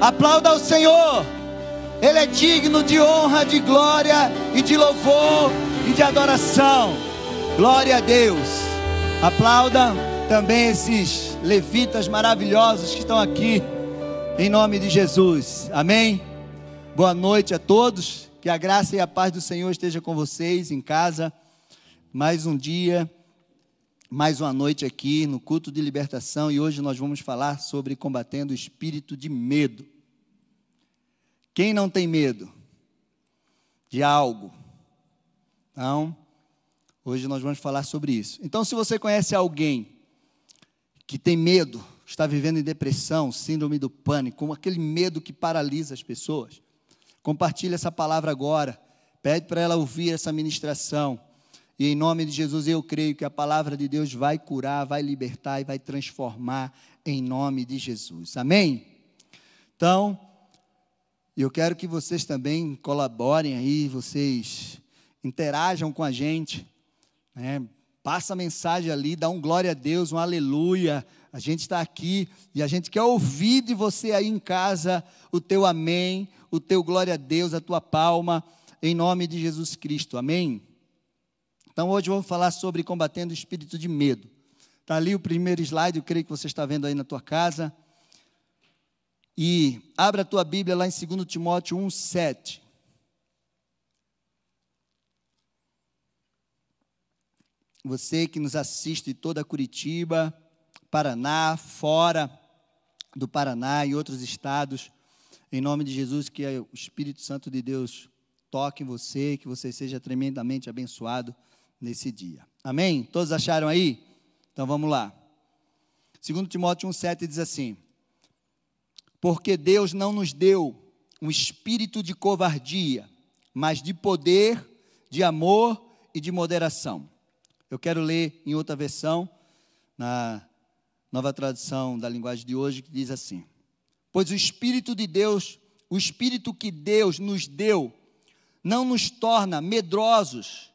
Aplauda o Senhor. Ele é digno de honra, de glória e de louvor e de adoração. Glória a Deus. Aplauda também esses levitas maravilhosos que estão aqui, em nome de Jesus. Amém. Boa noite a todos. Que a graça e a paz do Senhor esteja com vocês em casa. Mais um dia, mais uma noite aqui no culto de libertação e hoje nós vamos falar sobre combatendo o espírito de medo. Quem não tem medo de algo? Então, hoje nós vamos falar sobre isso. Então, se você conhece alguém que tem medo, está vivendo em depressão, síndrome do pânico, aquele medo que paralisa as pessoas, compartilhe essa palavra agora. Pede para ela ouvir essa ministração. E em nome de Jesus eu creio que a palavra de Deus vai curar, vai libertar e vai transformar em nome de Jesus. Amém? Então, eu quero que vocês também colaborem aí, vocês interajam com a gente, né? passa a mensagem ali, dá um glória a Deus, um aleluia. A gente está aqui e a gente quer ouvir de você aí em casa o teu amém, o teu glória a Deus, a tua palma, em nome de Jesus Cristo. Amém? Então hoje eu vou falar sobre combatendo o espírito de medo. Está ali o primeiro slide, eu creio que você está vendo aí na tua casa. E abra a tua Bíblia lá em 2 Timóteo 1, 7. Você que nos assiste toda Curitiba, Paraná, fora do Paraná e outros estados, em nome de Jesus, que o Espírito Santo de Deus toque em você, que você seja tremendamente abençoado nesse dia. Amém? Todos acharam aí? Então vamos lá. 2 Timóteo 1,7 diz assim: Porque Deus não nos deu um espírito de covardia, mas de poder, de amor e de moderação. Eu quero ler em outra versão, na nova tradução da linguagem de hoje, que diz assim: Pois o Espírito de Deus, o Espírito que Deus nos deu, não nos torna medrosos,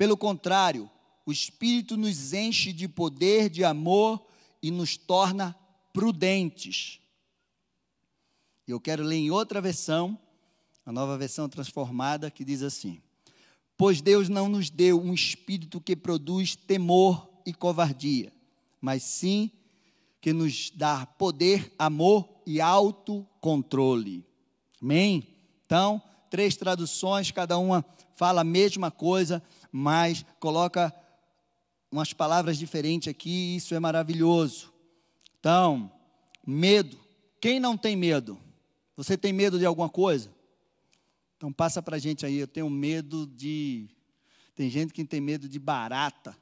pelo contrário, o Espírito nos enche de poder, de amor e nos torna prudentes. Eu quero ler em outra versão, a nova versão transformada, que diz assim: Pois Deus não nos deu um espírito que produz temor e covardia, mas sim que nos dá poder, amor e autocontrole. Amém? Então, três traduções, cada uma fala a mesma coisa, mas coloca umas palavras diferentes aqui, isso é maravilhoso. Então, medo. Quem não tem medo? Você tem medo de alguma coisa? Então passa para a gente aí, eu tenho medo de. Tem gente que tem medo de barata,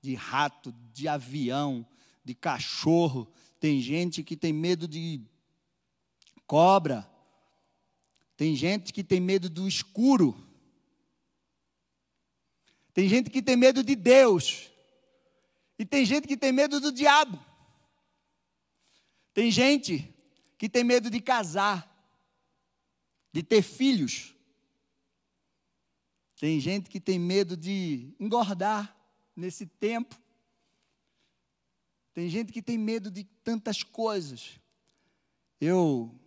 de rato, de avião, de cachorro. Tem gente que tem medo de cobra. Tem gente que tem medo do escuro. Tem gente que tem medo de Deus. E tem gente que tem medo do diabo. Tem gente que tem medo de casar, de ter filhos. Tem gente que tem medo de engordar nesse tempo. Tem gente que tem medo de tantas coisas. Eu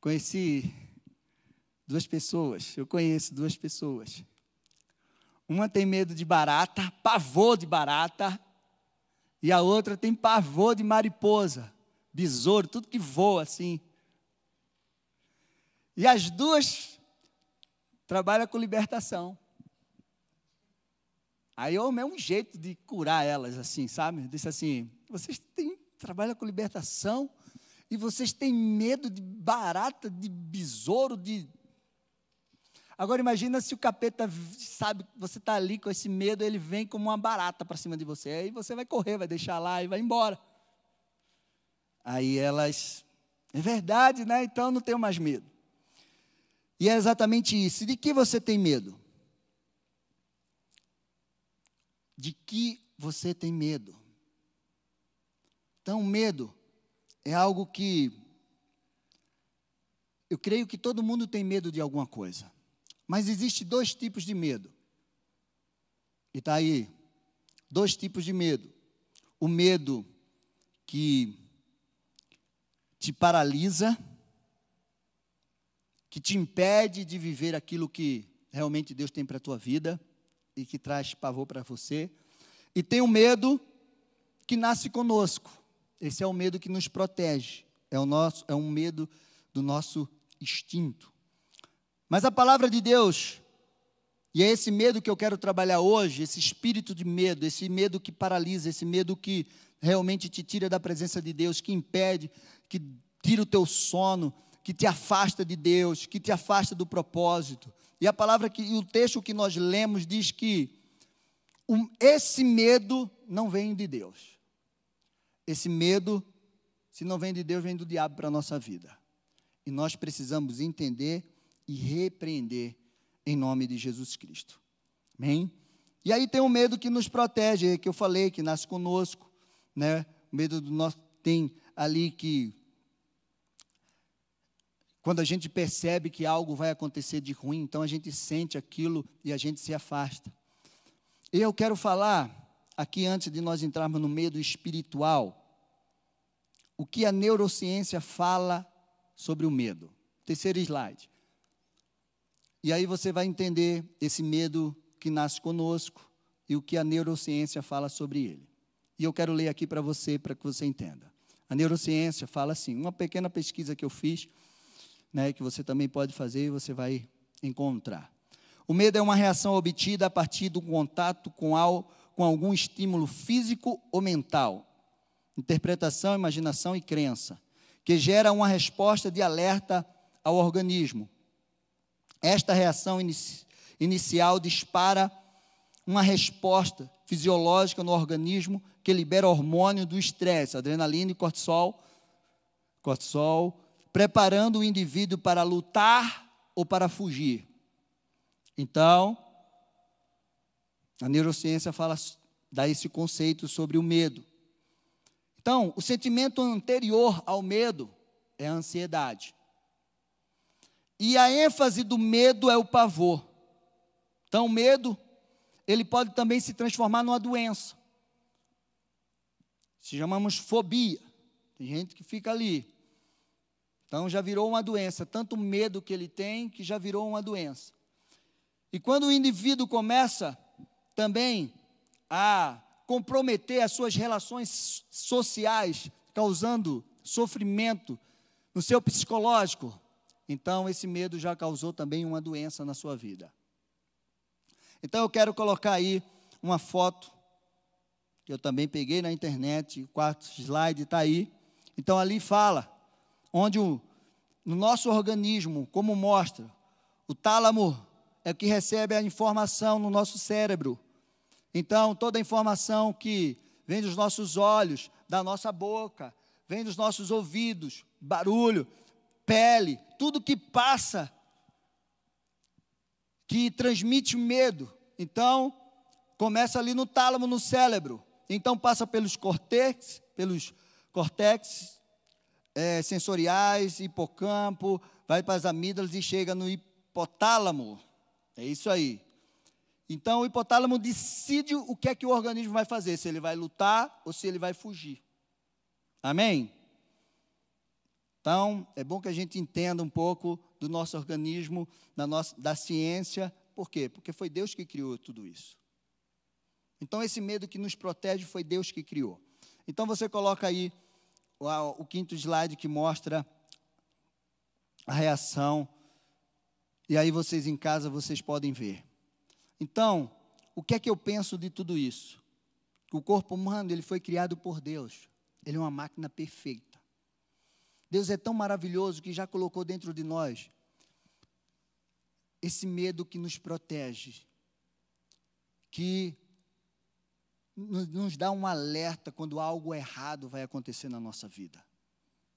conheci duas pessoas, eu conheço duas pessoas uma tem medo de barata, pavor de barata, e a outra tem pavor de mariposa, besouro, tudo que voa assim. E as duas trabalham com libertação. Aí eu é um jeito de curar elas assim, sabe? Disse assim: vocês têm, trabalham com libertação e vocês têm medo de barata, de besouro, de Agora imagina se o capeta sabe que você está ali com esse medo, ele vem como uma barata para cima de você. Aí você vai correr, vai deixar lá e vai embora. Aí elas, é verdade, né? Então não tenho mais medo. E é exatamente isso. De que você tem medo? De que você tem medo? Então, medo é algo que eu creio que todo mundo tem medo de alguma coisa. Mas existe dois tipos de medo. E está aí, dois tipos de medo. O medo que te paralisa, que te impede de viver aquilo que realmente Deus tem para a tua vida e que traz pavor para você. E tem o medo que nasce conosco. Esse é o medo que nos protege. É o nosso, é um medo do nosso instinto. Mas a palavra de Deus, e é esse medo que eu quero trabalhar hoje, esse espírito de medo, esse medo que paralisa, esse medo que realmente te tira da presença de Deus, que impede, que tira o teu sono, que te afasta de Deus, que te afasta do propósito. E a palavra que, e o texto que nós lemos diz que um, esse medo não vem de Deus. Esse medo, se não vem de Deus, vem do diabo para a nossa vida. E nós precisamos entender e repreender em nome de Jesus Cristo. Amém? E aí tem o medo que nos protege, que eu falei, que nasce conosco, né? O medo do nosso tem ali que quando a gente percebe que algo vai acontecer de ruim, então a gente sente aquilo e a gente se afasta. E eu quero falar aqui antes de nós entrarmos no medo espiritual, o que a neurociência fala sobre o medo. Terceiro slide. E aí você vai entender esse medo que nasce conosco e o que a neurociência fala sobre ele. E eu quero ler aqui para você, para que você entenda. A neurociência fala assim, uma pequena pesquisa que eu fiz, né, que você também pode fazer e você vai encontrar. O medo é uma reação obtida a partir do contato com, al, com algum estímulo físico ou mental, interpretação, imaginação e crença, que gera uma resposta de alerta ao organismo, esta reação inici inicial dispara uma resposta fisiológica no organismo que libera hormônio do estresse, adrenalina e cortisol, cortisol, preparando o indivíduo para lutar ou para fugir. Então, a neurociência fala dá esse conceito sobre o medo. Então, o sentimento anterior ao medo é a ansiedade. E a ênfase do medo é o pavor. Então, o medo, ele pode também se transformar numa doença. Se chamamos fobia. Tem gente que fica ali. Então, já virou uma doença. Tanto medo que ele tem, que já virou uma doença. E quando o indivíduo começa também a comprometer as suas relações sociais, causando sofrimento no seu psicológico, então esse medo já causou também uma doença na sua vida. Então eu quero colocar aí uma foto que eu também peguei na internet, o quarto slide está aí. Então ali fala onde o, no nosso organismo, como mostra, o tálamo é que recebe a informação no nosso cérebro. Então toda a informação que vem dos nossos olhos, da nossa boca, vem dos nossos ouvidos, barulho, pele, tudo que passa, que transmite medo. Então, começa ali no tálamo, no cérebro. Então, passa pelos cortex, pelos cortex é, sensoriais, hipocampo, vai para as amígdalas e chega no hipotálamo. É isso aí. Então, o hipotálamo decide o que é que o organismo vai fazer, se ele vai lutar ou se ele vai fugir. Amém? Então, é bom que a gente entenda um pouco do nosso organismo, da, nossa, da ciência. Por quê? Porque foi Deus que criou tudo isso. Então, esse medo que nos protege foi Deus que criou. Então, você coloca aí o, o quinto slide que mostra a reação. E aí, vocês em casa, vocês podem ver. Então, o que é que eu penso de tudo isso? O corpo humano, ele foi criado por Deus. Ele é uma máquina perfeita. Deus é tão maravilhoso que já colocou dentro de nós esse medo que nos protege, que nos dá um alerta quando algo errado vai acontecer na nossa vida.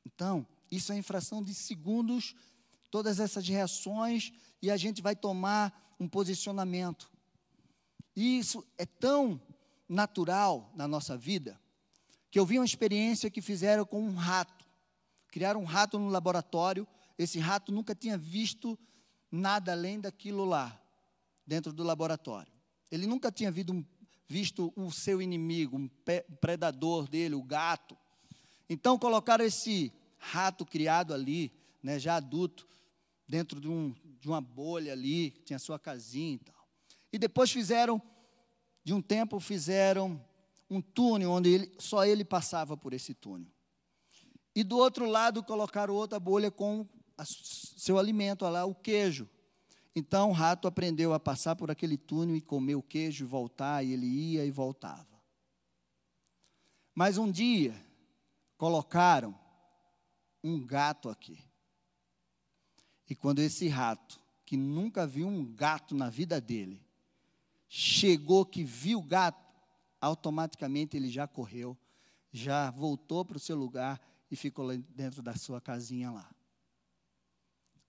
Então, isso é infração de segundos, todas essas reações, e a gente vai tomar um posicionamento. E isso é tão natural na nossa vida, que eu vi uma experiência que fizeram com um rato. Criaram um rato no laboratório. Esse rato nunca tinha visto nada além daquilo lá, dentro do laboratório. Ele nunca tinha visto o seu inimigo, um predador dele, o gato. Então colocaram esse rato criado ali, né, já adulto, dentro de, um, de uma bolha ali, tinha sua casinha e tal. E depois fizeram, de um tempo, fizeram um túnel onde ele, só ele passava por esse túnel. E do outro lado colocaram outra bolha com a, seu alimento lá, o queijo. Então o rato aprendeu a passar por aquele túnel e comer o queijo e voltar, e ele ia e voltava. Mas um dia colocaram um gato aqui. E quando esse rato, que nunca viu um gato na vida dele, chegou que viu o gato, automaticamente ele já correu, já voltou para o seu lugar e ficou lá dentro da sua casinha lá.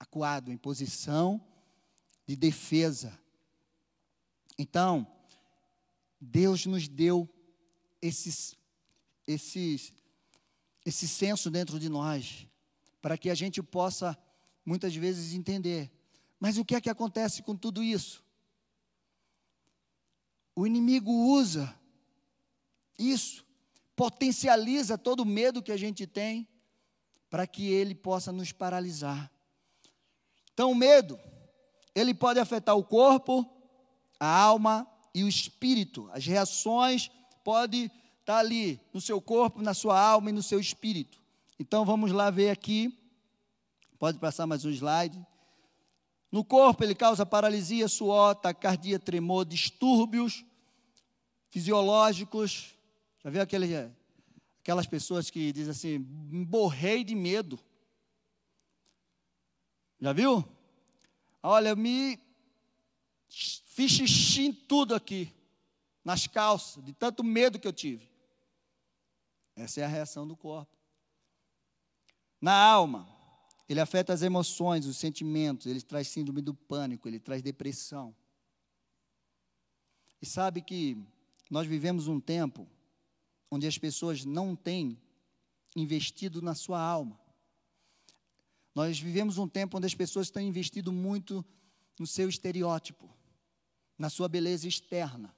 Acuado, em posição de defesa. Então, Deus nos deu esses, esses, esse senso dentro de nós, para que a gente possa, muitas vezes, entender. Mas o que é que acontece com tudo isso? O inimigo usa isso, potencializa todo o medo que a gente tem, para que ele possa nos paralisar. Então, o medo, ele pode afetar o corpo, a alma e o espírito. As reações podem estar ali no seu corpo, na sua alma e no seu espírito. Então vamos lá ver aqui. Pode passar mais um slide. No corpo ele causa paralisia, suor, taquicardia, tremor, distúrbios fisiológicos. Já viu aquele, aquelas pessoas que dizem assim, borrei de medo. Já viu? Olha, eu me fiz xixi em tudo aqui, nas calças, de tanto medo que eu tive. Essa é a reação do corpo. Na alma, ele afeta as emoções, os sentimentos, ele traz síndrome do pânico, ele traz depressão. E sabe que nós vivemos um tempo onde as pessoas não têm investido na sua alma. Nós vivemos um tempo onde as pessoas têm investido muito no seu estereótipo, na sua beleza externa.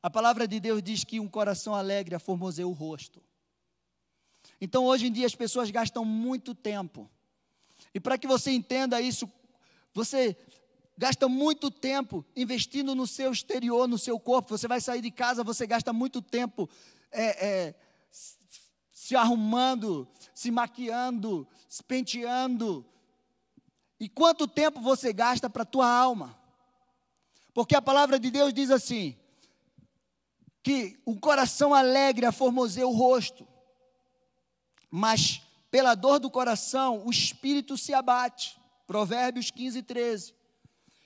A palavra de Deus diz que um coração alegre aformoseia o rosto. Então, hoje em dia, as pessoas gastam muito tempo. E para que você entenda isso, você gasta muito tempo investindo no seu exterior, no seu corpo. Você vai sair de casa, você gasta muito tempo é, é, se arrumando, se maquiando, se penteando. E quanto tempo você gasta para a tua alma? Porque a palavra de Deus diz assim: que o coração alegre aformoseia o rosto, mas pela dor do coração o espírito se abate. Provérbios 15, 13.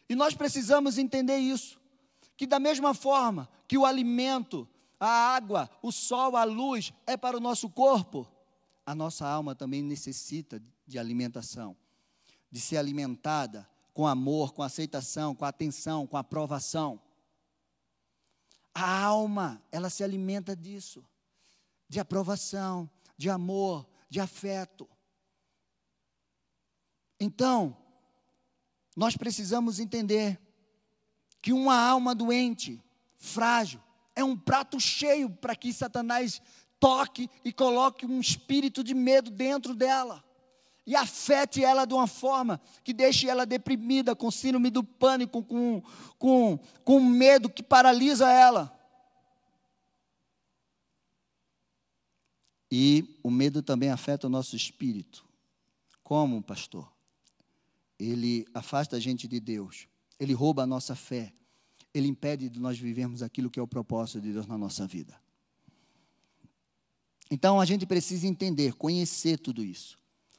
E nós precisamos entender isso, que da mesma forma que o alimento a água, o sol, a luz é para o nosso corpo, a nossa alma também necessita de alimentação, de ser alimentada com amor, com aceitação, com atenção, com aprovação. A alma, ela se alimenta disso, de aprovação, de amor, de afeto. Então, nós precisamos entender que uma alma doente, frágil, é um prato cheio para que Satanás toque e coloque um espírito de medo dentro dela. E afete ela de uma forma que deixe ela deprimida, com síndrome do pânico, com, com, com medo que paralisa ela. E o medo também afeta o nosso espírito. Como, pastor? Ele afasta a gente de Deus, ele rouba a nossa fé, ele impede de nós vivermos aquilo que é o propósito de Deus na nossa vida. Então a gente precisa entender, conhecer tudo isso.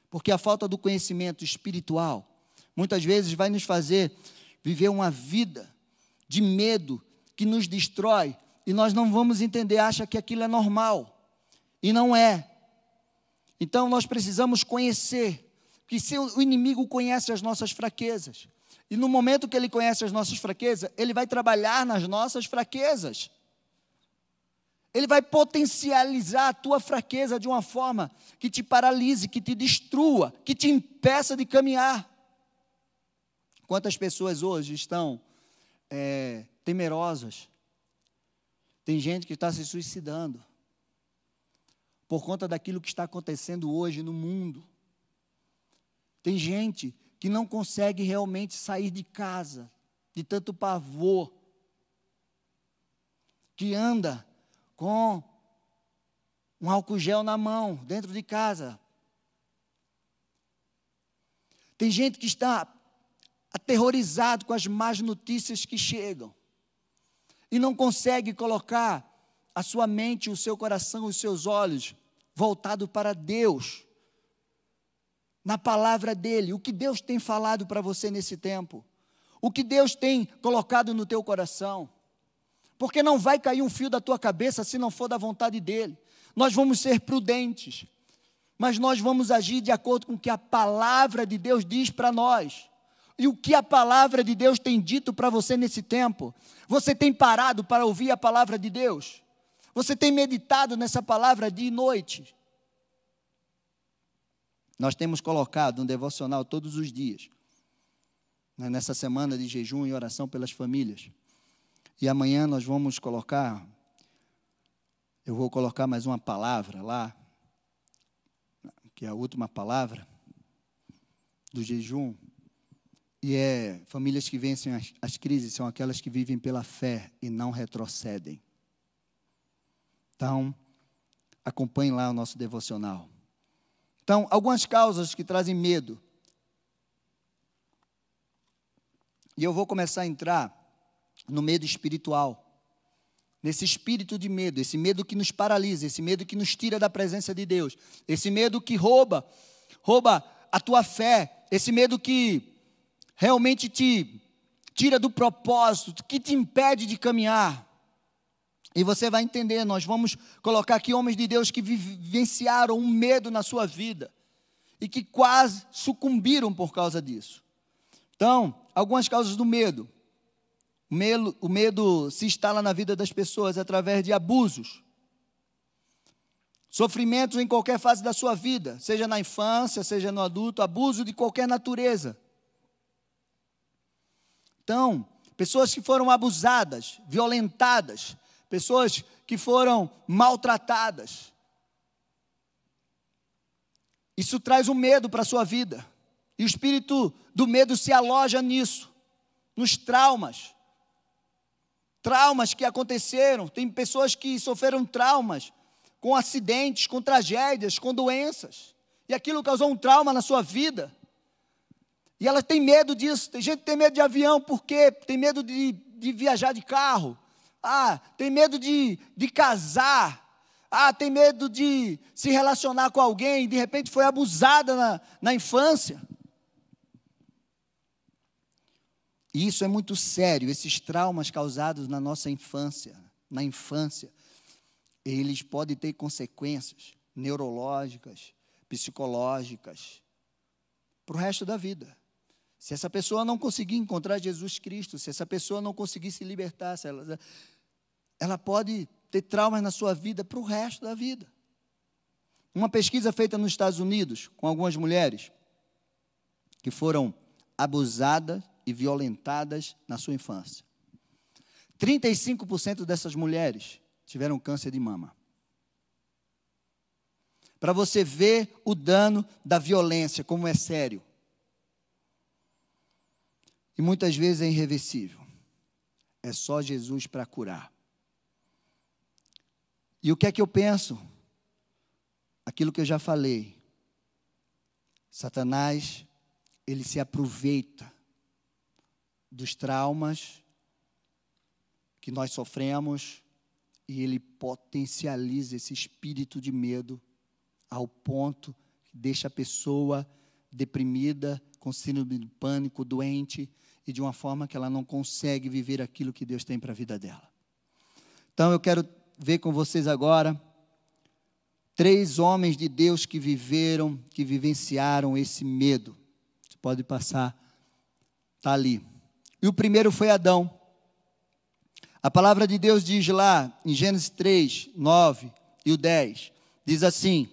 Porque a falta do conhecimento espiritual muitas vezes vai nos fazer viver uma vida de medo que nos destrói e nós não vamos entender, acha que aquilo é normal. E não é. Então nós precisamos conhecer, que se o inimigo conhece as nossas fraquezas, e no momento que ele conhece as nossas fraquezas, ele vai trabalhar nas nossas fraquezas. Ele vai potencializar a tua fraqueza de uma forma que te paralise, que te destrua, que te impeça de caminhar. Quantas pessoas hoje estão é, temerosas? Tem gente que está se suicidando por conta daquilo que está acontecendo hoje no mundo. Tem gente que não consegue realmente sair de casa, de tanto pavor, que anda com um álcool gel na mão, dentro de casa. Tem gente que está aterrorizado com as más notícias que chegam e não consegue colocar a sua mente, o seu coração, os seus olhos voltado para Deus, na palavra dEle, o que Deus tem falado para você nesse tempo, o que Deus tem colocado no teu coração, porque não vai cair um fio da tua cabeça se não for da vontade dEle. Nós vamos ser prudentes, mas nós vamos agir de acordo com o que a palavra de Deus diz para nós. E o que a palavra de Deus tem dito para você nesse tempo? Você tem parado para ouvir a palavra de Deus? Você tem meditado nessa palavra dia e noite? Nós temos colocado um devocional todos os dias, né, nessa semana de jejum e oração pelas famílias. E amanhã nós vamos colocar, eu vou colocar mais uma palavra lá, que é a última palavra do jejum. E é famílias que vencem as, as crises são aquelas que vivem pela fé e não retrocedem. Então, acompanhe lá o nosso devocional. Então, algumas causas que trazem medo. E eu vou começar a entrar no medo espiritual. Nesse espírito de medo, esse medo que nos paralisa, esse medo que nos tira da presença de Deus, esse medo que rouba, rouba a tua fé, esse medo que realmente te tira do propósito, que te impede de caminhar. E você vai entender, nós vamos colocar aqui homens de Deus que vivenciaram um medo na sua vida e que quase sucumbiram por causa disso. Então, algumas causas do medo. O medo, o medo se instala na vida das pessoas através de abusos. Sofrimentos em qualquer fase da sua vida, seja na infância, seja no adulto, abuso de qualquer natureza. Então, pessoas que foram abusadas, violentadas, pessoas que foram maltratadas. Isso traz um medo para a sua vida. E o espírito do medo se aloja nisso, nos traumas. Traumas que aconteceram. Tem pessoas que sofreram traumas com acidentes, com tragédias, com doenças. E aquilo causou um trauma na sua vida. E ela tem medo disso. Tem gente que tem medo de avião, por quê? Tem medo de, de viajar de carro. Ah, tem medo de, de casar. Ah, tem medo de se relacionar com alguém, de repente foi abusada na, na infância. E isso é muito sério, esses traumas causados na nossa infância, na infância, eles podem ter consequências neurológicas, psicológicas, para o resto da vida. Se essa pessoa não conseguir encontrar Jesus Cristo, se essa pessoa não conseguir se libertar, se ela, ela pode ter traumas na sua vida para o resto da vida. Uma pesquisa feita nos Estados Unidos com algumas mulheres que foram abusadas e violentadas na sua infância. 35% dessas mulheres tiveram câncer de mama. Para você ver o dano da violência, como é sério. E muitas vezes é irreversível. É só Jesus para curar. E o que é que eu penso? Aquilo que eu já falei. Satanás, ele se aproveita dos traumas que nós sofremos e ele potencializa esse espírito de medo ao ponto que deixa a pessoa deprimida, com síndrome de pânico, doente e de uma forma que ela não consegue viver aquilo que Deus tem para a vida dela. Então eu quero ver com vocês agora três homens de Deus que viveram, que vivenciaram esse medo. Você pode passar, está ali. E o primeiro foi Adão. A palavra de Deus diz lá em Gênesis 3, 9 e o 10: diz assim: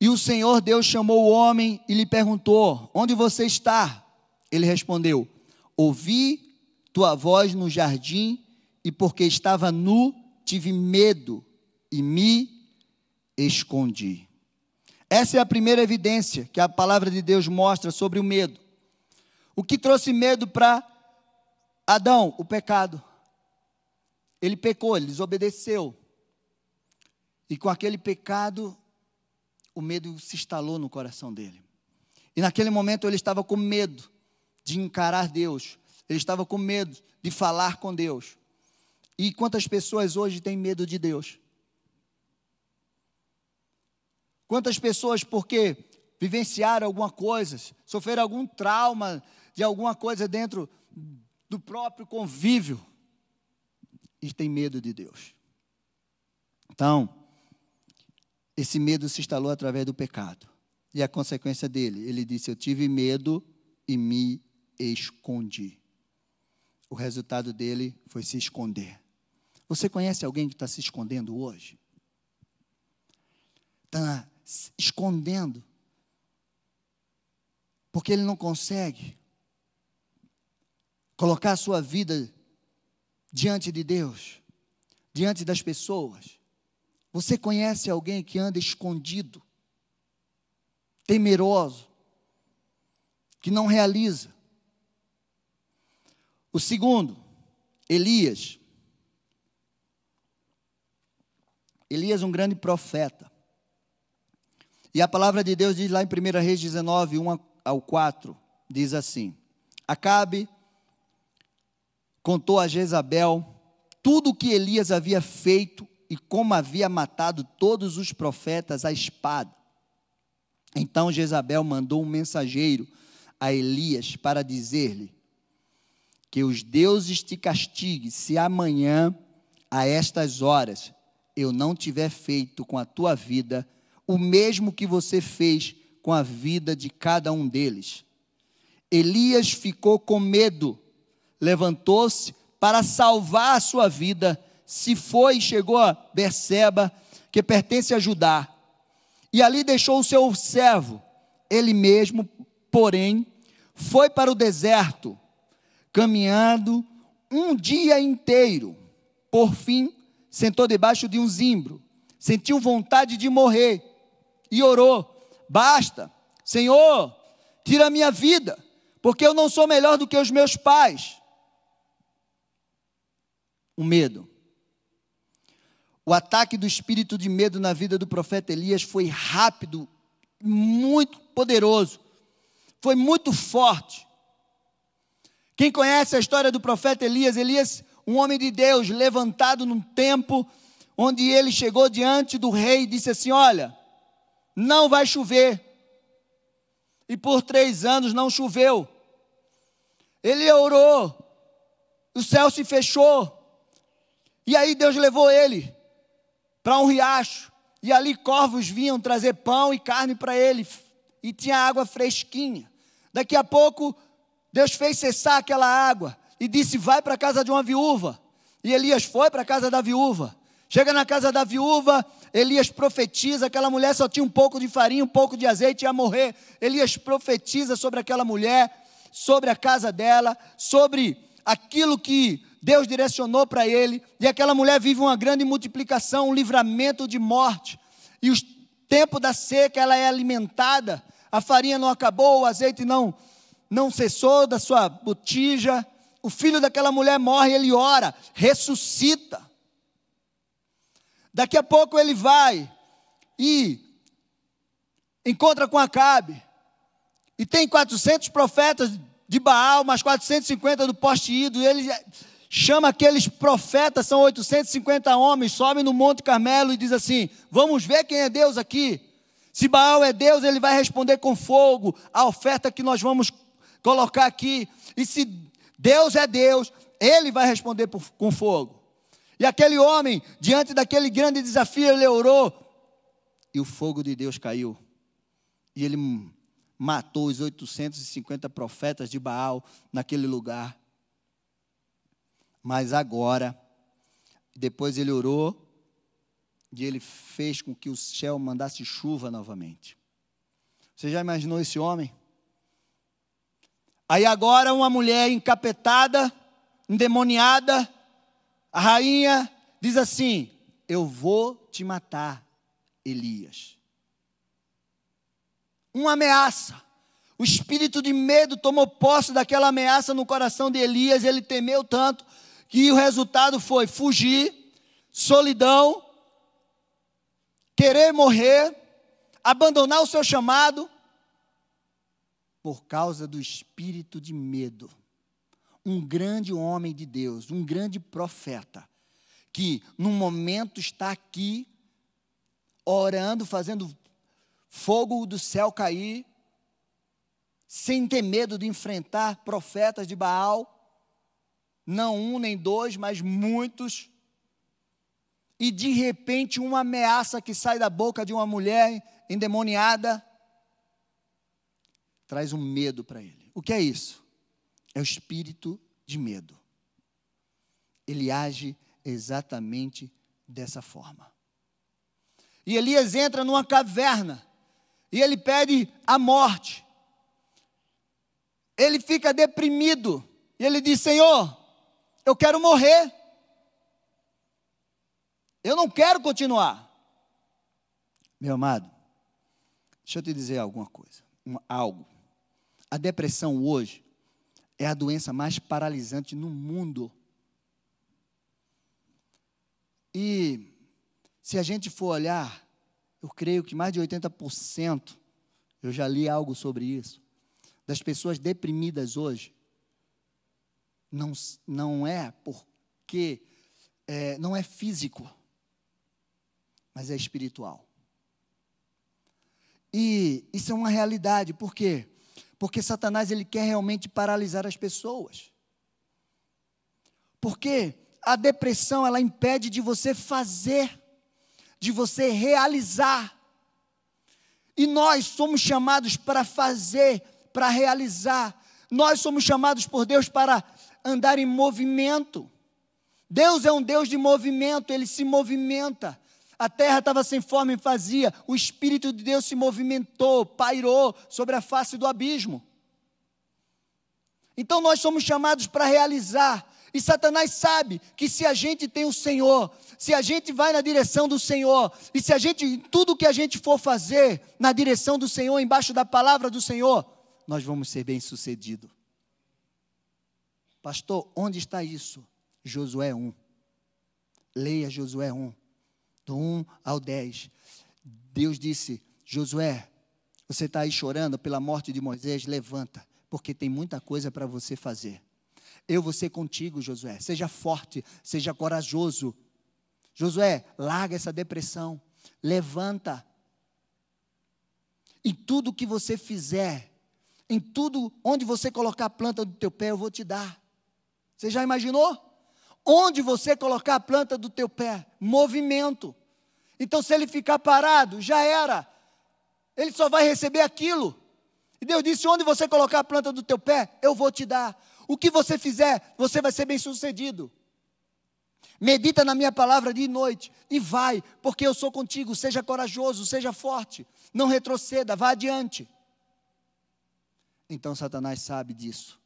E o Senhor Deus chamou o homem e lhe perguntou: Onde você está? Ele respondeu: Ouvi tua voz no jardim, e porque estava nu, tive medo e me escondi. Essa é a primeira evidência que a palavra de Deus mostra sobre o medo. O que trouxe medo para Adão? O pecado. Ele pecou, ele desobedeceu. E com aquele pecado, o medo se instalou no coração dele. E naquele momento ele estava com medo de encarar Deus, ele estava com medo de falar com Deus. E quantas pessoas hoje têm medo de Deus? Quantas pessoas, porque vivenciaram alguma coisa, sofreram algum trauma de alguma coisa dentro do próprio convívio e têm medo de Deus. Então, esse medo se instalou através do pecado. E a consequência dele, ele disse: Eu tive medo e me escondi. O resultado dele foi se esconder. Você conhece alguém que está se escondendo hoje? Está escondendo. Porque ele não consegue colocar a sua vida diante de Deus, diante das pessoas. Você conhece alguém que anda escondido, temeroso, que não realiza? O segundo, Elias. Elias, um grande profeta. E a palavra de Deus diz lá em 1 Reis 19, 1 ao 4, diz assim: Acabe contou a Jezabel tudo o que Elias havia feito e como havia matado todos os profetas à espada. Então Jezabel mandou um mensageiro a Elias para dizer-lhe: Que os deuses te castiguem se amanhã, a estas horas, eu não tiver feito com a tua vida o mesmo que você fez com a vida de cada um deles. Elias ficou com medo, levantou-se para salvar a sua vida, se foi e chegou a Berseba, que pertence a Judá, e ali deixou o seu servo, ele mesmo, porém, foi para o deserto, caminhando um dia inteiro. Por fim, sentou debaixo de um zimbro, sentiu vontade de morrer e orou: Basta, Senhor, tira a minha vida, porque eu não sou melhor do que os meus pais. O medo. O ataque do espírito de medo na vida do profeta Elias foi rápido, muito poderoso, foi muito forte. Quem conhece a história do profeta Elias, Elias, um homem de Deus, levantado num tempo onde ele chegou diante do rei e disse assim: Olha, não vai chover. E por três anos não choveu. Ele orou, o céu se fechou. E aí Deus levou ele para um riacho. E ali corvos vinham trazer pão e carne para ele. E tinha água fresquinha. Daqui a pouco, Deus fez cessar aquela água. E disse: Vai para a casa de uma viúva. E Elias foi para a casa da viúva. Chega na casa da viúva, Elias profetiza, aquela mulher só tinha um pouco de farinha, um pouco de azeite, ia morrer. Elias profetiza sobre aquela mulher, sobre a casa dela, sobre aquilo que Deus direcionou para ele, e aquela mulher vive uma grande multiplicação, um livramento de morte. E o tempo da seca, ela é alimentada, a farinha não acabou, o azeite não não cessou da sua botija. O filho daquela mulher morre, ele ora, ressuscita. Daqui a pouco ele vai e encontra com Acabe. E tem 400 profetas de Baal, mais 450 do poste ido. Ele chama aqueles profetas, são 850 homens, sobe no Monte Carmelo e diz assim: Vamos ver quem é Deus aqui. Se Baal é Deus, ele vai responder com fogo a oferta que nós vamos colocar aqui. E se Deus é Deus, ele vai responder por, com fogo. E aquele homem, diante daquele grande desafio, ele orou. E o fogo de Deus caiu. E ele matou os 850 profetas de Baal naquele lugar. Mas agora, depois ele orou, e ele fez com que o céu mandasse chuva novamente. Você já imaginou esse homem? Aí agora uma mulher encapetada, endemoniada, a rainha diz assim: Eu vou te matar. Elias. Uma ameaça. O espírito de medo tomou posse daquela ameaça no coração de Elias, ele temeu tanto que o resultado foi fugir, solidão, querer morrer, abandonar o seu chamado por causa do espírito de medo. Um grande homem de Deus, um grande profeta, que num momento está aqui orando, fazendo fogo do céu cair, sem ter medo de enfrentar profetas de Baal, não um nem dois, mas muitos. E de repente, uma ameaça que sai da boca de uma mulher endemoniada traz um medo para ele. O que é isso? É o espírito de medo. Ele age exatamente dessa forma. E Elias entra numa caverna e ele pede a morte ele fica deprimido. E ele diz: Senhor, eu quero morrer. Eu não quero continuar. Meu amado, deixa eu te dizer alguma coisa, um, algo. A depressão hoje é a doença mais paralisante no mundo. E se a gente for olhar, eu creio que mais de 80%, eu já li algo sobre isso, das pessoas deprimidas hoje não, não é porque é, não é físico, mas é espiritual. E isso é uma realidade, por quê? Porque Satanás ele quer realmente paralisar as pessoas. Porque a depressão ela impede de você fazer, de você realizar. E nós somos chamados para fazer para realizar. Nós somos chamados por Deus para andar em movimento. Deus é um Deus de movimento, ele se movimenta. A terra estava sem forma e vazia, o Espírito de Deus se movimentou, pairou sobre a face do abismo. Então nós somos chamados para realizar. E Satanás sabe que se a gente tem o Senhor, se a gente vai na direção do Senhor, e se a gente, tudo que a gente for fazer na direção do Senhor, embaixo da palavra do Senhor, nós vamos ser bem-sucedidos. Pastor, onde está isso? Josué 1. Leia Josué 1, do 1 ao 10. Deus disse: Josué, você está aí chorando pela morte de Moisés? Levanta, porque tem muita coisa para você fazer. Eu vou ser contigo, Josué. Seja forte, seja corajoso. Josué, larga essa depressão. Levanta. E tudo que você fizer, em tudo, onde você colocar a planta do teu pé, eu vou te dar. Você já imaginou? Onde você colocar a planta do teu pé, movimento. Então, se ele ficar parado, já era. Ele só vai receber aquilo. E Deus disse: onde você colocar a planta do teu pé, eu vou te dar. O que você fizer, você vai ser bem sucedido. Medita na minha palavra de noite e vai, porque eu sou contigo. Seja corajoso, seja forte. Não retroceda, vá adiante. Então Satanás sabe disso,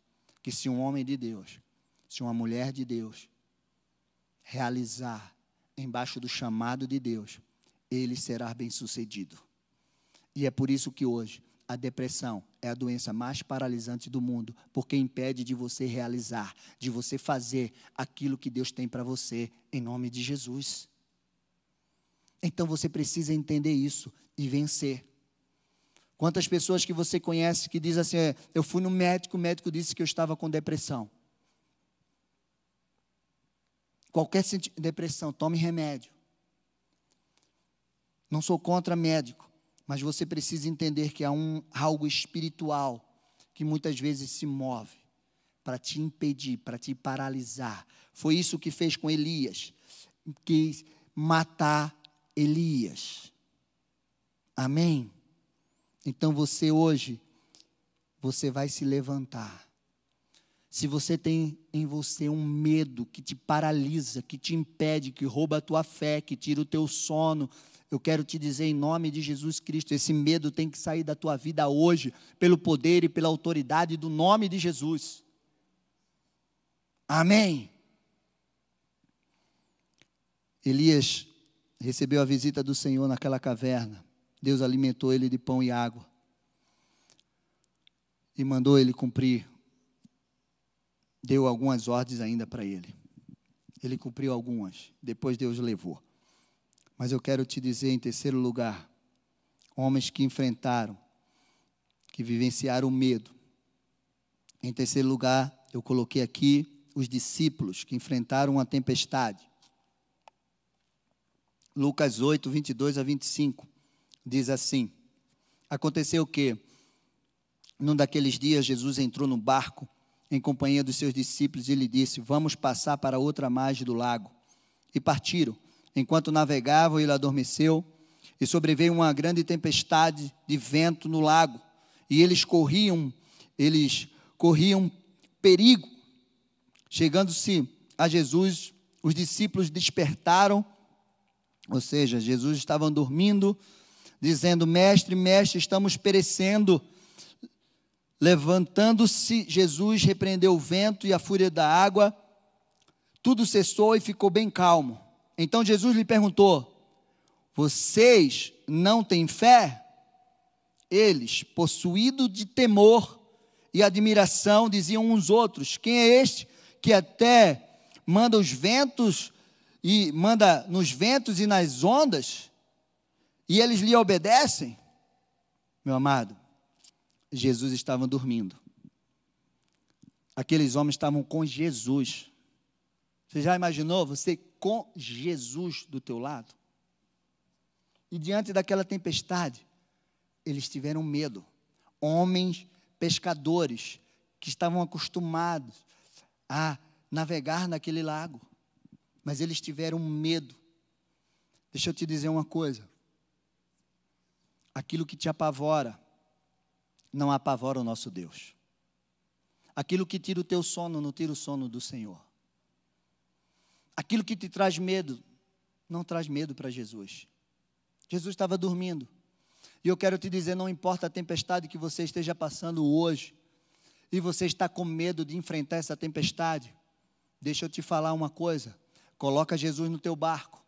que se um homem de Deus, se uma mulher de Deus realizar embaixo do chamado de Deus, ele será bem-sucedido. E é por isso que hoje a depressão é a doença mais paralisante do mundo, porque impede de você realizar, de você fazer aquilo que Deus tem para você, em nome de Jesus. Então você precisa entender isso e vencer. Quantas pessoas que você conhece que dizem assim: é, eu fui no médico, o médico disse que eu estava com depressão. Qualquer depressão, tome remédio. Não sou contra médico, mas você precisa entender que há um, algo espiritual que muitas vezes se move para te impedir, para te paralisar. Foi isso que fez com Elias, quis matar Elias. Amém? Então você hoje, você vai se levantar. Se você tem em você um medo que te paralisa, que te impede, que rouba a tua fé, que tira o teu sono, eu quero te dizer em nome de Jesus Cristo, esse medo tem que sair da tua vida hoje, pelo poder e pela autoridade do nome de Jesus. Amém. Elias recebeu a visita do Senhor naquela caverna. Deus alimentou ele de pão e água. E mandou ele cumprir. Deu algumas ordens ainda para ele. Ele cumpriu algumas. Depois Deus levou. Mas eu quero te dizer, em terceiro lugar, homens que enfrentaram, que vivenciaram o medo. Em terceiro lugar, eu coloquei aqui os discípulos que enfrentaram uma tempestade. Lucas 8, 22 a 25, diz assim: Aconteceu que? Num daqueles dias, Jesus entrou no barco em companhia dos seus discípulos e lhe disse: Vamos passar para outra margem do lago. E partiram. Enquanto navegavam, ele adormeceu e sobreveio uma grande tempestade de vento no lago. E eles corriam, eles corriam perigo. Chegando-se a Jesus, os discípulos despertaram ou seja, Jesus estava dormindo, dizendo: Mestre, mestre, estamos perecendo. Levantando-se, Jesus repreendeu o vento e a fúria da água, tudo cessou e ficou bem calmo. Então Jesus lhe perguntou: Vocês não têm fé? Eles, possuídos de temor e admiração, diziam uns outros: Quem é este que até manda os ventos e manda nos ventos e nas ondas, e eles lhe obedecem, meu amado, Jesus estava dormindo. Aqueles homens estavam com Jesus. Você já imaginou você com Jesus do teu lado? E diante daquela tempestade, eles tiveram medo. Homens pescadores que estavam acostumados a navegar naquele lago mas eles tiveram medo. Deixa eu te dizer uma coisa. Aquilo que te apavora, não apavora o nosso Deus. Aquilo que tira o teu sono, não tira o sono do Senhor. Aquilo que te traz medo, não traz medo para Jesus. Jesus estava dormindo. E eu quero te dizer: não importa a tempestade que você esteja passando hoje, e você está com medo de enfrentar essa tempestade, deixa eu te falar uma coisa. Coloca Jesus no teu barco,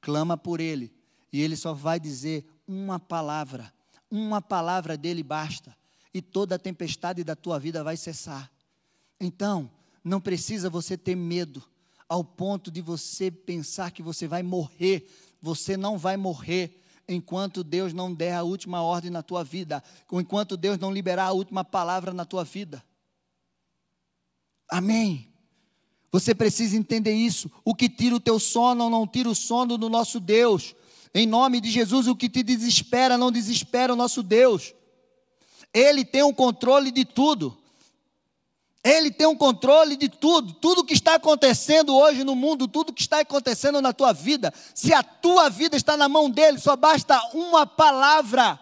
clama por ele, e ele só vai dizer uma palavra, uma palavra dele basta, e toda a tempestade da tua vida vai cessar. Então, não precisa você ter medo ao ponto de você pensar que você vai morrer. Você não vai morrer enquanto Deus não der a última ordem na tua vida, enquanto Deus não liberar a última palavra na tua vida. Amém. Você precisa entender isso. O que tira o teu sono não tira o sono do nosso Deus. Em nome de Jesus, o que te desespera não desespera o nosso Deus. Ele tem o controle de tudo. Ele tem o controle de tudo. Tudo que está acontecendo hoje no mundo, tudo que está acontecendo na tua vida, se a tua vida está na mão dele, só basta uma palavra.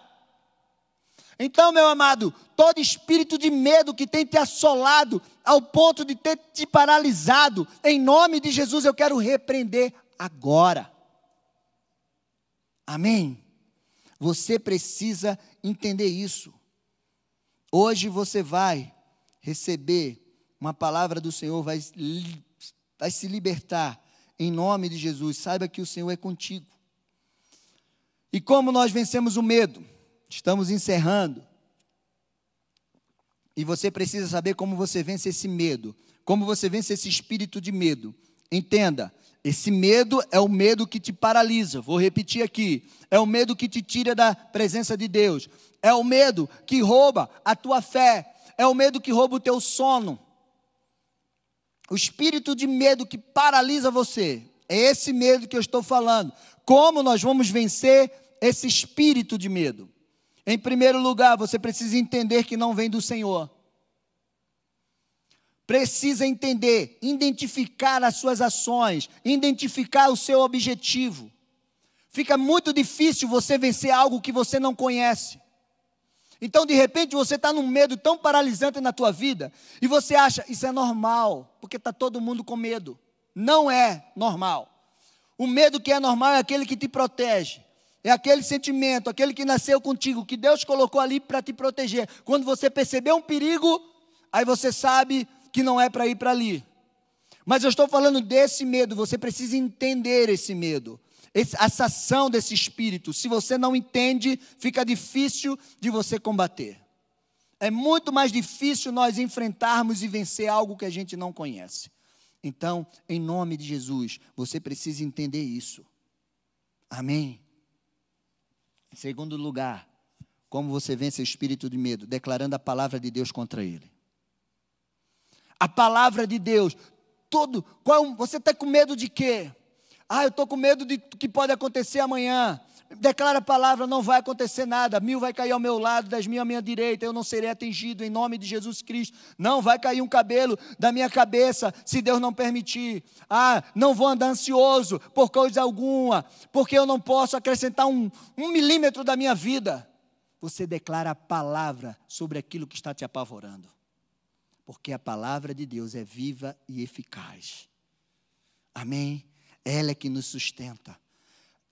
Então, meu amado, todo espírito de medo que tem te assolado ao ponto de ter te paralisado, em nome de Jesus eu quero repreender agora. Amém? Você precisa entender isso. Hoje você vai receber uma palavra do Senhor, vai, vai se libertar em nome de Jesus. Saiba que o Senhor é contigo. E como nós vencemos o medo? Estamos encerrando. E você precisa saber como você vence esse medo, como você vence esse espírito de medo. Entenda, esse medo é o medo que te paralisa. Vou repetir aqui: é o medo que te tira da presença de Deus, é o medo que rouba a tua fé, é o medo que rouba o teu sono. O espírito de medo que paralisa você, é esse medo que eu estou falando. Como nós vamos vencer esse espírito de medo? Em primeiro lugar, você precisa entender que não vem do Senhor. Precisa entender, identificar as suas ações, identificar o seu objetivo. Fica muito difícil você vencer algo que você não conhece. Então, de repente, você está num medo tão paralisante na tua vida e você acha isso é normal, porque está todo mundo com medo. Não é normal. O medo que é normal é aquele que te protege. É aquele sentimento, aquele que nasceu contigo, que Deus colocou ali para te proteger. Quando você perceber um perigo, aí você sabe que não é para ir para ali. Mas eu estou falando desse medo, você precisa entender esse medo. Essa ação desse espírito. Se você não entende, fica difícil de você combater. É muito mais difícil nós enfrentarmos e vencer algo que a gente não conhece. Então, em nome de Jesus, você precisa entender isso. Amém. Em segundo lugar, como você vence o espírito de medo? Declarando a palavra de Deus contra ele. A palavra de Deus, todo. Qual, você está com medo de quê? Ah, eu estou com medo de que pode acontecer amanhã. Declara a palavra, não vai acontecer nada. Mil vai cair ao meu lado, dez mil à minha direita, eu não serei atingido em nome de Jesus Cristo. Não vai cair um cabelo da minha cabeça, se Deus não permitir. Ah, não vou andar ansioso por coisa alguma, porque eu não posso acrescentar um, um milímetro da minha vida. Você declara a palavra sobre aquilo que está te apavorando. Porque a palavra de Deus é viva e eficaz. Amém? Ela é que nos sustenta.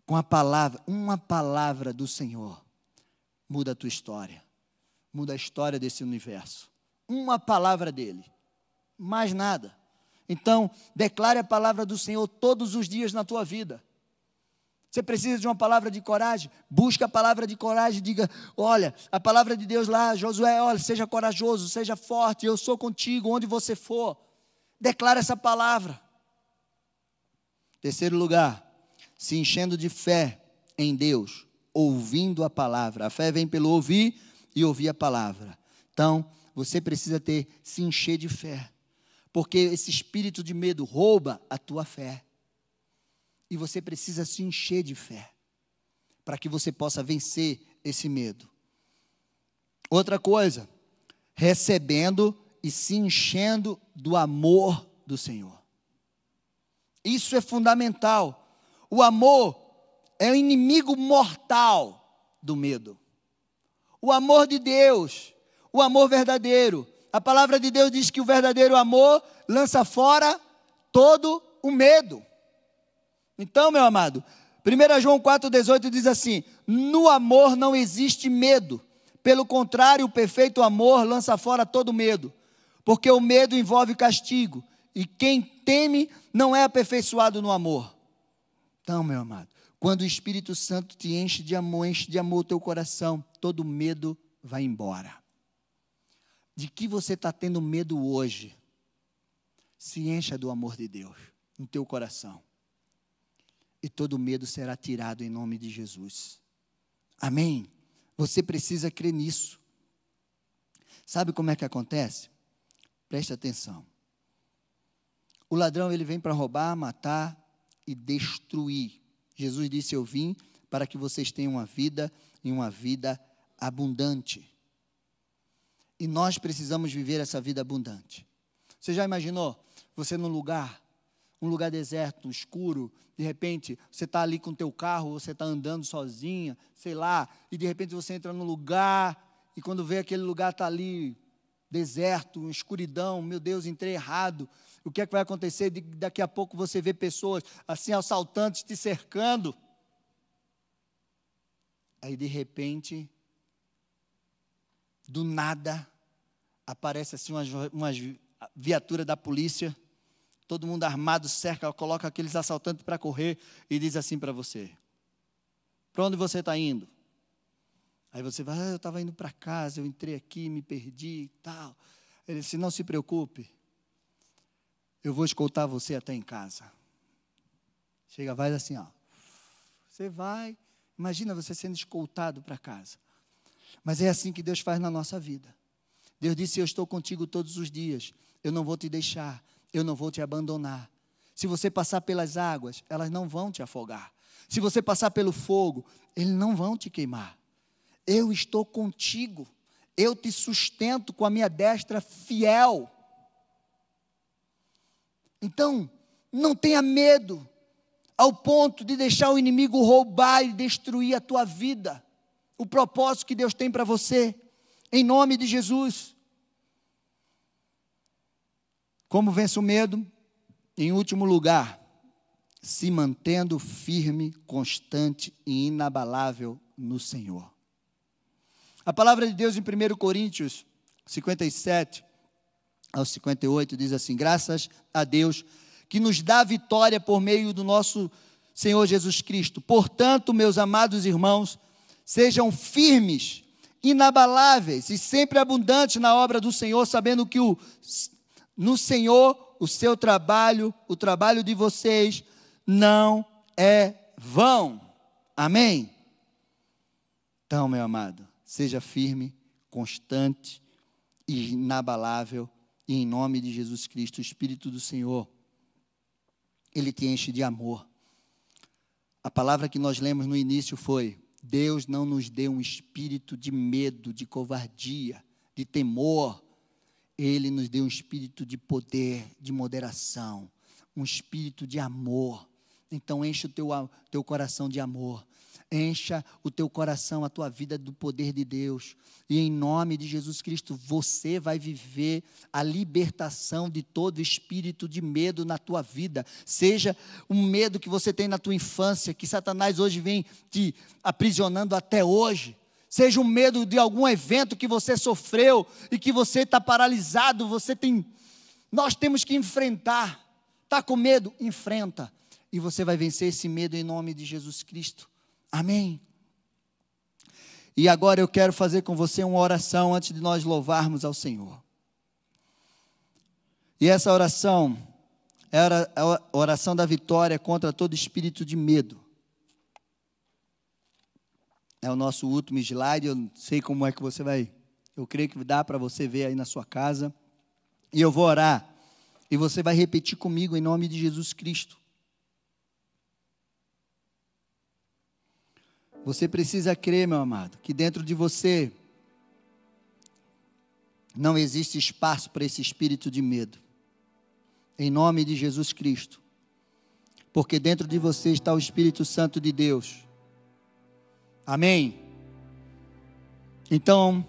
Com a palavra, uma palavra do Senhor muda a tua história, muda a história desse universo. Uma palavra dele, mais nada. Então, declare a palavra do Senhor todos os dias na tua vida. Você precisa de uma palavra de coragem? Busca a palavra de coragem, diga: olha, a palavra de Deus lá, Josué, olha, seja corajoso, seja forte, eu sou contigo onde você for. Declara essa palavra. Terceiro lugar, se enchendo de fé em Deus, ouvindo a palavra. A fé vem pelo ouvir e ouvir a palavra. Então, você precisa ter se encher de fé, porque esse espírito de medo rouba a tua fé. E você precisa se encher de fé para que você possa vencer esse medo. Outra coisa, recebendo e se enchendo do amor do Senhor. Isso é fundamental. O amor é o inimigo mortal do medo. O amor de Deus, o amor verdadeiro. A palavra de Deus diz que o verdadeiro amor lança fora todo o medo. Então, meu amado, 1 João 4,18 diz assim: No amor não existe medo. Pelo contrário, o perfeito amor lança fora todo medo, porque o medo envolve castigo, e quem teme não é aperfeiçoado no amor. Então, meu amado, quando o Espírito Santo te enche de amor, enche de amor o teu coração, todo medo vai embora. De que você está tendo medo hoje? Se encha do amor de Deus no teu coração. E todo medo será tirado em nome de Jesus. Amém? Você precisa crer nisso. Sabe como é que acontece? Preste atenção. O ladrão ele vem para roubar, matar e destruir. Jesus disse: Eu vim para que vocês tenham uma vida e uma vida abundante. E nós precisamos viver essa vida abundante. Você já imaginou você num lugar, um lugar deserto, escuro, de repente você está ali com o teu carro, você está andando sozinha, sei lá, e de repente você entra num lugar e quando vê aquele lugar está ali deserto, escuridão, meu Deus, entrei errado. O que é que vai acontecer? Daqui a pouco você vê pessoas assim, assaltantes te cercando. Aí de repente, do nada, aparece assim umas viaturas da polícia, todo mundo armado, cerca, coloca aqueles assaltantes para correr e diz assim para você: Para onde você está indo? Aí você vai, ah, eu estava indo para casa, eu entrei aqui, me perdi e tal. Ele disse: Não se preocupe, eu vou escoltar você até em casa. Chega, vai assim, ó. Você vai, imagina você sendo escoltado para casa. Mas é assim que Deus faz na nossa vida. Deus disse: Eu estou contigo todos os dias, eu não vou te deixar, eu não vou te abandonar. Se você passar pelas águas, elas não vão te afogar. Se você passar pelo fogo, eles não vão te queimar. Eu estou contigo, eu te sustento com a minha destra fiel. Então, não tenha medo ao ponto de deixar o inimigo roubar e destruir a tua vida, o propósito que Deus tem para você, em nome de Jesus. Como vence o medo? Em último lugar, se mantendo firme, constante e inabalável no Senhor. A palavra de Deus em 1 Coríntios 57, ao 58, diz assim: Graças a Deus que nos dá vitória por meio do nosso Senhor Jesus Cristo. Portanto, meus amados irmãos, sejam firmes, inabaláveis e sempre abundantes na obra do Senhor, sabendo que o, no Senhor o seu trabalho, o trabalho de vocês, não é vão. Amém? Então, meu amado, seja firme, constante e inabalável, e em nome de Jesus Cristo, o Espírito do Senhor, ele te enche de amor. A palavra que nós lemos no início foi: Deus não nos deu um espírito de medo, de covardia, de temor. Ele nos deu um espírito de poder, de moderação, um espírito de amor. Então enche o teu, teu coração de amor. Encha o teu coração, a tua vida do poder de Deus. E em nome de Jesus Cristo, você vai viver a libertação de todo espírito de medo na tua vida. Seja um medo que você tem na tua infância, que Satanás hoje vem te aprisionando até hoje. Seja um medo de algum evento que você sofreu e que você está paralisado, você tem. Nós temos que enfrentar. Está com medo? Enfrenta. E você vai vencer esse medo em nome de Jesus Cristo. Amém. E agora eu quero fazer com você uma oração antes de nós louvarmos ao Senhor. E essa oração é a oração da vitória contra todo espírito de medo. É o nosso último slide, eu não sei como é que você vai. Eu creio que dá para você ver aí na sua casa. E eu vou orar. E você vai repetir comigo em nome de Jesus Cristo. Você precisa crer, meu amado, que dentro de você não existe espaço para esse espírito de medo. Em nome de Jesus Cristo. Porque dentro de você está o Espírito Santo de Deus. Amém? Então,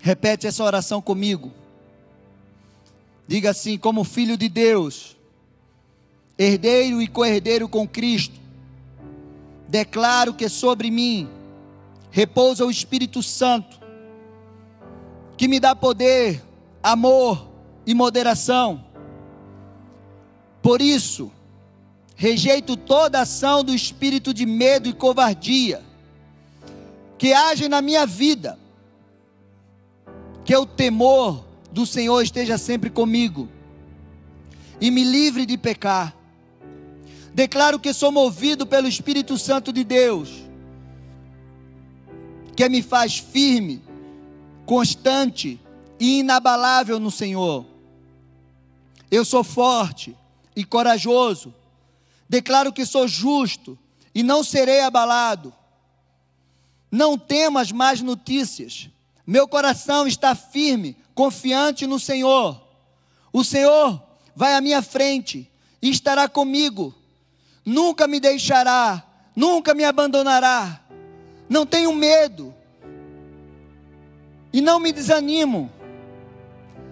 repete essa oração comigo. Diga assim: como filho de Deus, herdeiro e co-herdeiro com Cristo, declaro que sobre mim repousa o Espírito Santo, que me dá poder, amor e moderação. Por isso, rejeito toda ação do espírito de medo e covardia que age na minha vida. Que o temor do Senhor esteja sempre comigo e me livre de pecar Declaro que sou movido pelo Espírito Santo de Deus, que me faz firme, constante e inabalável no Senhor. Eu sou forte e corajoso. Declaro que sou justo e não serei abalado. Não temo as más notícias. Meu coração está firme, confiante no Senhor. O Senhor vai à minha frente e estará comigo nunca me deixará, nunca me abandonará. Não tenho medo e não me desanimo,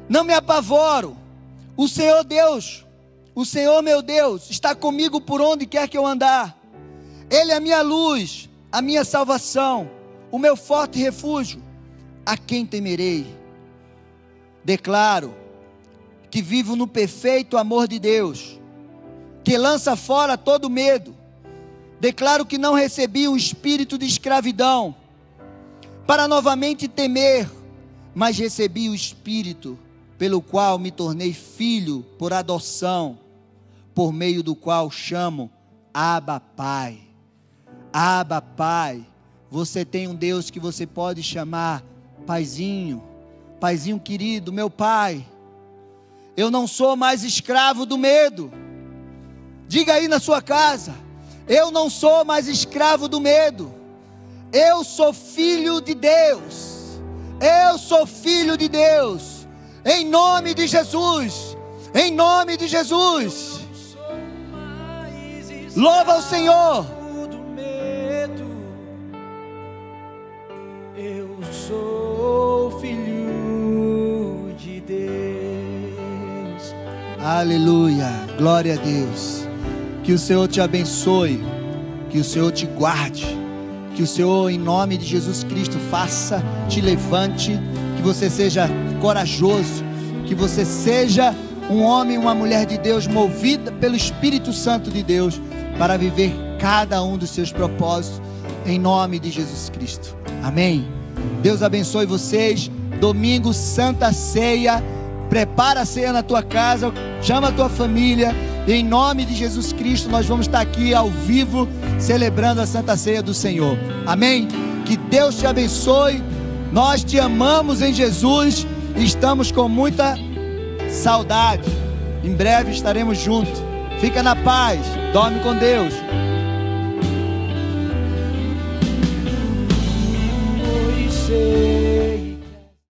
não me apavoro. O Senhor Deus, o Senhor meu Deus, está comigo por onde quer que eu andar. Ele é a minha luz, a minha salvação, o meu forte refúgio. A quem temerei? Declaro que vivo no perfeito amor de Deus que lança fora todo medo. Declaro que não recebi o espírito de escravidão para novamente temer, mas recebi o espírito pelo qual me tornei filho por adoção, por meio do qual chamo Abba Pai. Abba Pai. Você tem um Deus que você pode chamar Paizinho, Paizinho querido, meu Pai. Eu não sou mais escravo do medo. Diga aí na sua casa: eu não sou mais escravo do medo. Eu sou filho de Deus. Eu sou filho de Deus. Em nome de Jesus. Em nome de Jesus. Louva o Senhor. Eu sou filho de Deus. Aleluia. Glória a Deus. Que o Senhor te abençoe, que o Senhor te guarde, que o Senhor, em nome de Jesus Cristo, faça, te levante, que você seja corajoso, que você seja um homem, uma mulher de Deus movida pelo Espírito Santo de Deus para viver cada um dos seus propósitos, em nome de Jesus Cristo. Amém. Deus abençoe vocês. Domingo, Santa Ceia. Prepara a ceia na tua casa, chama a tua família. Em nome de Jesus Cristo, nós vamos estar aqui ao vivo celebrando a Santa Ceia do Senhor. Amém? Que Deus te abençoe. Nós te amamos em Jesus e estamos com muita saudade. Em breve estaremos juntos. Fica na paz. Dorme com Deus.